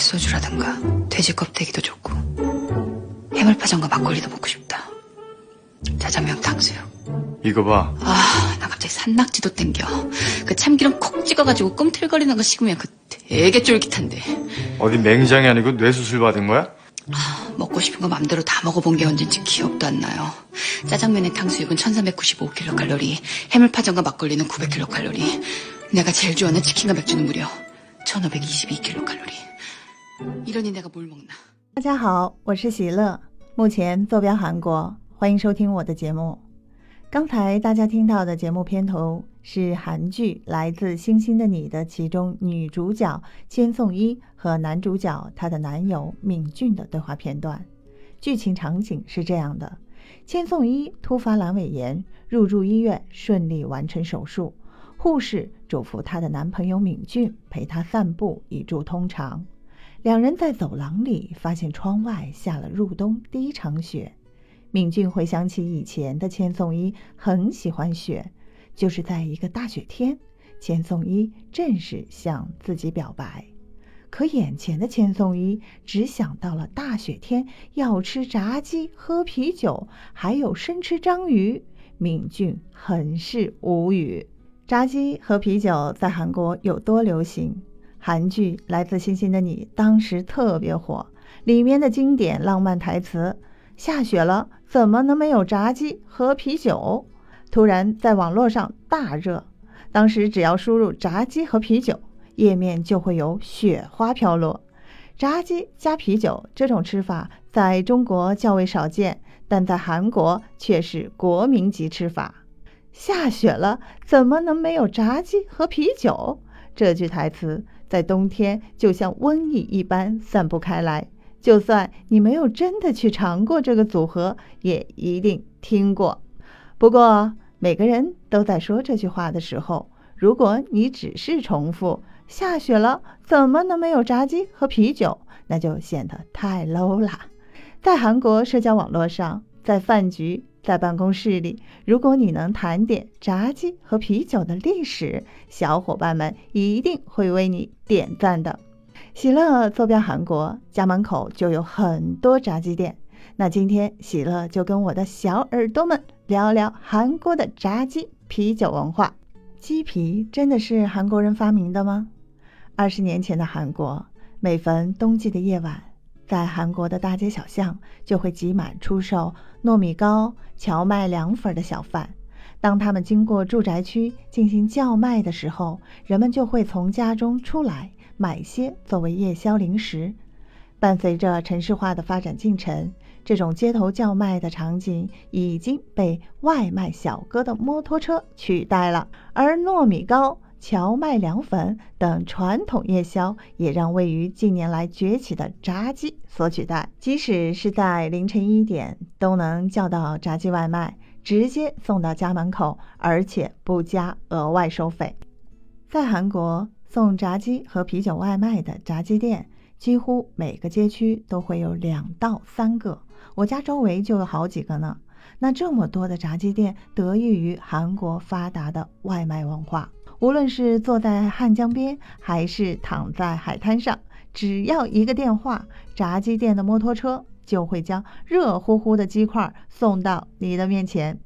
소주라든가 돼지 껍데기도 좋고 해물파전과 막걸리도 먹고 싶다. 짜장면 탕수육. 이거 봐. 아, 나 갑자기 산낙지도 땡겨. 그 참기름 콕 찍어가지고 꿈틀거리는 거 식으면 그 되게 쫄깃한데. 어디 맹장이 아니고 뇌수술 받은 거야? 먹고 싶은 거 맘대로 다 먹어본 게 언젠지 기억도 안 나요. 짜장면에 탕수육은 1395kcal, 해물파전과 막걸리는 900kcal. 내가 제일 좋아하는 치킨과 맥주는 무려 1522kcal. 大家好，我是喜乐，目前坐标韩国，欢迎收听我的节目。刚才大家听到的节目片头是韩剧《来自星星的你》的其中女主角千颂伊和男主角她的男友敏俊的对话片段。剧情场景是这样的：千颂伊突发阑尾炎，入住医院，顺利完成手术。护士嘱咐她的男朋友敏俊陪她散步，以助通常。两人在走廊里发现窗外下了入冬第一场雪。敏俊回想起以前的千颂伊很喜欢雪，就是在一个大雪天，千颂伊正式向自己表白。可眼前的千颂伊只想到了大雪天要吃炸鸡、喝啤酒，还有生吃章鱼，敏俊很是无语。炸鸡和啤酒在韩国有多流行？韩剧《来自星星的你》当时特别火，里面的经典浪漫台词。下雪了，怎么能没有炸鸡和啤酒？突然在网络上大热。当时只要输入“炸鸡和啤酒”，页面就会有雪花飘落。炸鸡加啤酒这种吃法在中国较为少见，但在韩国却是国民级吃法。下雪了，怎么能没有炸鸡和啤酒？这句台词在冬天就像瘟疫一般散布开来。就算你没有真的去尝过这个组合，也一定听过。不过每个人都在说这句话的时候，如果你只是重复“下雪了，怎么能没有炸鸡和啤酒”，那就显得太 low 了。在韩国社交网络上，在饭局、在办公室里，如果你能谈点炸鸡和啤酒的历史，小伙伴们一定会为你点赞的。喜乐坐标韩国，家门口就有很多炸鸡店。那今天喜乐就跟我的小耳朵们聊聊韩国的炸鸡啤酒文化。鸡皮真的是韩国人发明的吗？二十年前的韩国，每逢冬季的夜晚，在韩国的大街小巷就会挤满出售糯米糕、荞麦凉粉的小贩。当他们经过住宅区进行叫卖的时候，人们就会从家中出来。买些作为夜宵零食。伴随着城市化的发展进程，这种街头叫卖的场景已经被外卖小哥的摩托车取代了。而糯米糕、荞麦凉粉等传统夜宵，也让位于近年来崛起的炸鸡所取代。即使是在凌晨一点，都能叫到炸鸡外卖，直接送到家门口，而且不加额外收费。在韩国。送炸鸡和啤酒外卖的炸鸡店，几乎每个街区都会有两到三个。我家周围就有好几个呢。那这么多的炸鸡店，得益于韩国发达的外卖文化。无论是坐在汉江边，还是躺在海滩上，只要一个电话，炸鸡店的摩托车就会将热乎乎的鸡块送到你的面前。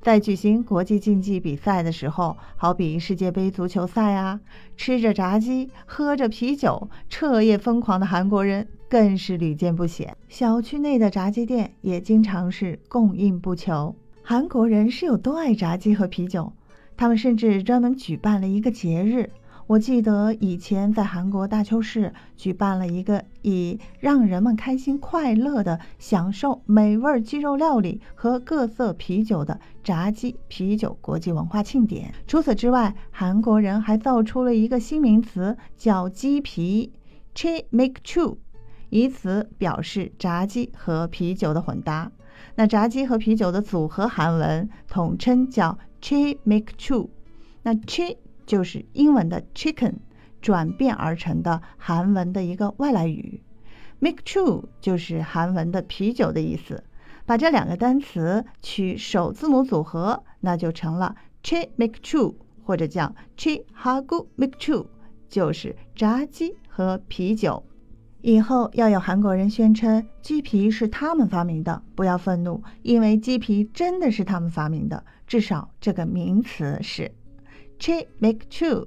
在举行国际竞技比赛的时候，好比世界杯足球赛啊，吃着炸鸡，喝着啤酒，彻夜疯狂的韩国人更是屡见不鲜。小区内的炸鸡店也经常是供应不求。韩国人是有多爱炸鸡和啤酒，他们甚至专门举办了一个节日。我记得以前在韩国大邱市举办了一个以让人们开心快乐的享受美味鸡肉料理和各色啤酒的炸鸡啤酒国际文化庆典。除此之外，韩国人还造出了一个新名词，叫鸡皮 （chi make chu），以此表示炸鸡和啤酒的混搭。那炸鸡和啤酒的组合韩文统称叫 chi make chu。那 Che 就是英文的 chicken 转变而成的韩文的一个外来语，make true 就是韩文的啤酒的意思。把这两个单词取首字母组合，那就成了 chi make true，或者叫 chi hagu make true，就是炸鸡和啤酒。以后要有韩国人宣称鸡皮是他们发明的，不要愤怒，因为鸡皮真的是他们发明的，至少这个名词是。Che make two，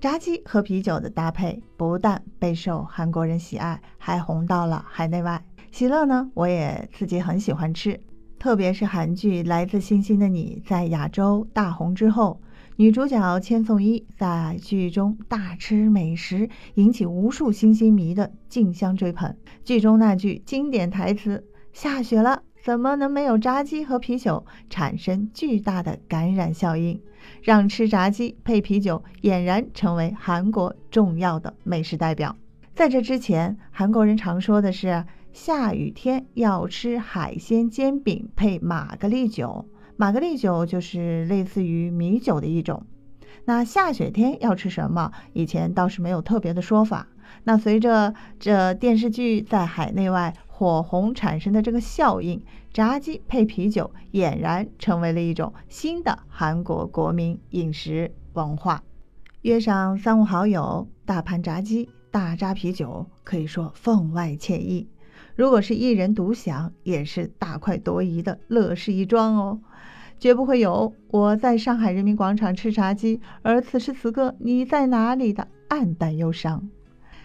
炸鸡和啤酒的搭配不但备受韩国人喜爱，还红到了海内外。喜乐呢，我也自己很喜欢吃，特别是韩剧《来自星星的你》在亚洲大红之后。女主角千颂伊在剧中大吃美食，引起无数星星迷的竞相追捧。剧中那句经典台词：“下雪了，怎么能没有炸鸡和啤酒？”产生巨大的感染效应，让吃炸鸡配啤酒俨然成为韩国重要的美食代表。在这之前，韩国人常说的是下雨天要吃海鲜煎饼配玛格丽酒。玛格丽酒就是类似于米酒的一种。那下雪天要吃什么？以前倒是没有特别的说法。那随着这电视剧在海内外火红产生的这个效应，炸鸡配啤酒俨然成为了一种新的韩国国民饮食文化。约上三五好友，大盘炸鸡，大扎啤酒，可以说分外惬意。如果是一人独享，也是大快朵颐的乐事一桩哦。绝不会有我在上海人民广场吃炸鸡，而此时此刻你在哪里的暗淡忧伤。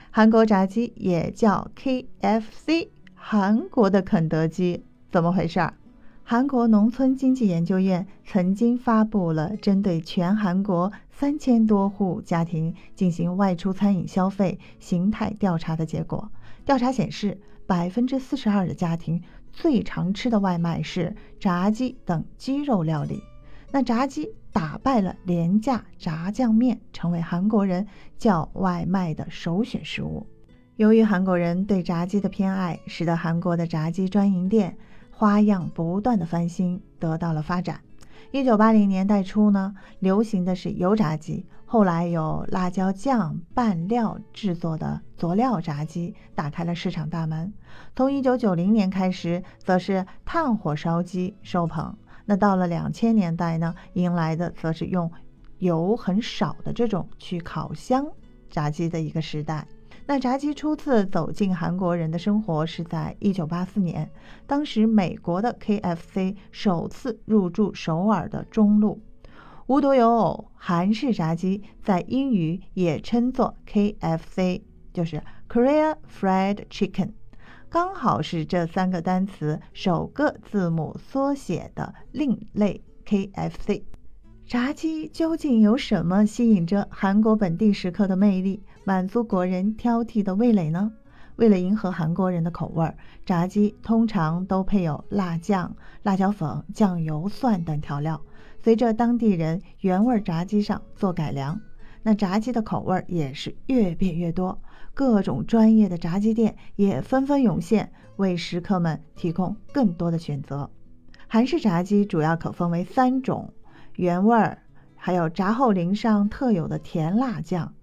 韩国炸鸡也叫 KFC，韩国的肯德基，怎么回事儿？韩国农村经济研究院曾经发布了针对全韩国三千多户家庭进行外出餐饮消费形态调查的结果。调查显示，百分之四十二的家庭。最常吃的外卖是炸鸡等鸡肉料理，那炸鸡打败了廉价炸酱面，成为韩国人叫外卖的首选食物。由于韩国人对炸鸡的偏爱，使得韩国的炸鸡专营店花样不断的翻新，得到了发展。一九八零年代初呢，流行的是油炸鸡。后来有辣椒酱拌料制作的佐料炸鸡打开了市场大门。从一九九零年开始，则是炭火烧鸡受捧。那到了两千年代呢，迎来的则是用油很少的这种去烤箱炸鸡的一个时代。那炸鸡初次走进韩国人的生活是在一九八四年，当时美国的 KFC 首次入驻首尔的中路。无独有偶，韩式炸鸡在英语也称作 KFC，就是 Korea Fried Chicken，刚好是这三个单词首个字母缩写的另类 KFC。炸鸡究竟有什么吸引着韩国本地食客的魅力，满足国人挑剔的味蕾呢？为了迎合韩国人的口味，炸鸡通常都配有辣酱、辣椒粉、酱油、蒜等调料。随着当地人原味炸鸡上做改良，那炸鸡的口味也是越变越多，各种专业的炸鸡店也纷纷涌现，为食客们提供更多的选择。韩式炸鸡主要可分为三种：原味儿，还有炸后淋上特有的甜辣酱，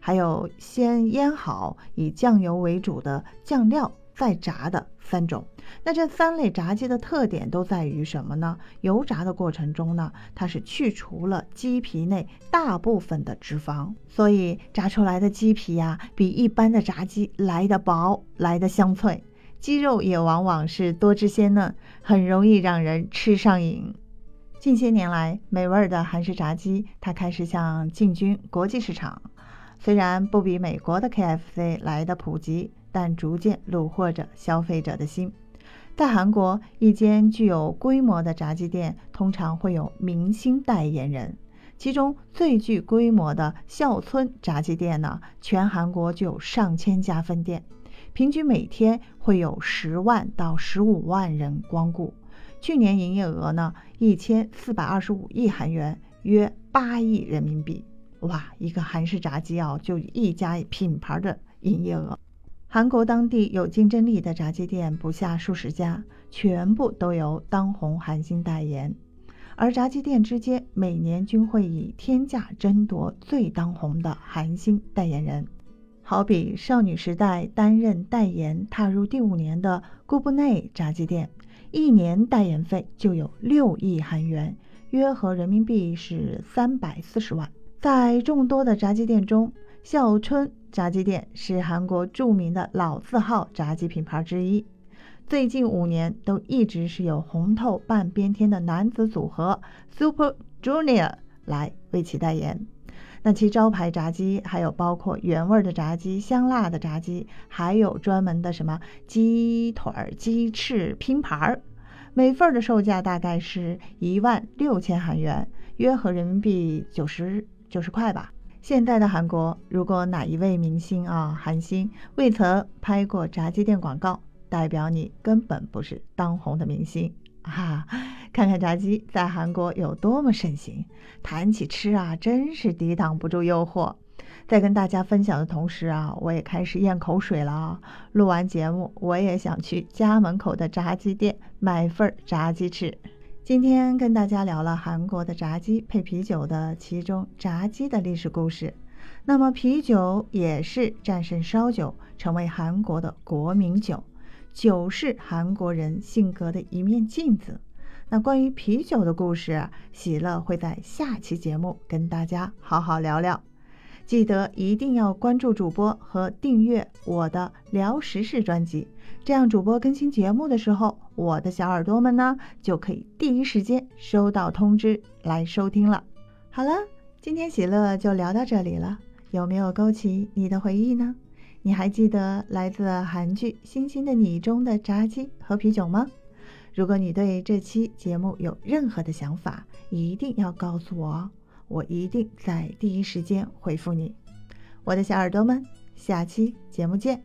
还有先腌好以酱油为主的酱料再炸的三种。那这三类炸鸡的特点都在于什么呢？油炸的过程中呢，它是去除了鸡皮内大部分的脂肪，所以炸出来的鸡皮呀，比一般的炸鸡来的薄，来的香脆。鸡肉也往往是多汁鲜嫩，很容易让人吃上瘾。近些年来，美味的韩式炸鸡它开始向进军国际市场，虽然不比美国的 KFC 来的普及，但逐渐虏获着消费者的心。在韩国，一间具有规模的炸鸡店通常会有明星代言人。其中最具规模的孝村炸鸡店呢，全韩国就有上千家分店，平均每天会有十万到十五万人光顾。去年营业额呢，一千四百二十五亿韩元，约八亿人民币。哇，一个韩式炸鸡啊，就一家品牌的营业额。韩国当地有竞争力的炸鸡店不下数十家，全部都由当红韩星代言。而炸鸡店之间每年均会以天价争夺最当红的韩星代言人。好比少女时代担任代言踏入第五年的顾布内炸鸡店，一年代言费就有六亿韩元，约合人民币是三百四十万。在众多的炸鸡店中，孝春炸鸡店是韩国著名的老字号炸鸡品牌之一，最近五年都一直是由红透半边天的男子组合 Super Junior 来为其代言。那其招牌炸鸡还有包括原味的炸鸡、香辣的炸鸡，还有专门的什么鸡腿儿、鸡翅拼盘儿，每份的售价大概是一万六千韩元，约合人民币九十九十块吧。现在的韩国，如果哪一位明星啊，韩星未曾拍过炸鸡店广告，代表你根本不是当红的明星。哈，看看炸鸡在韩国有多么盛行。谈起吃啊，真是抵挡不住诱惑。在跟大家分享的同时啊，我也开始咽口水了啊。录完节目，我也想去家门口的炸鸡店买份炸鸡吃。今天跟大家聊了韩国的炸鸡配啤酒的其中炸鸡的历史故事。那么啤酒也是战胜烧酒，成为韩国的国民酒。酒是韩国人性格的一面镜子。那关于啤酒的故事，喜乐会在下期节目跟大家好好聊聊。记得一定要关注主播和订阅我的聊时事专辑，这样主播更新节目的时候，我的小耳朵们呢就可以第一时间收到通知来收听了。好了，今天喜乐就聊到这里了，有没有勾起你的回忆呢？你还记得来自韩剧《星星的你》中的炸鸡和啤酒吗？如果你对这期节目有任何的想法，一定要告诉我哦，我一定在第一时间回复你。我的小耳朵们，下期节目见。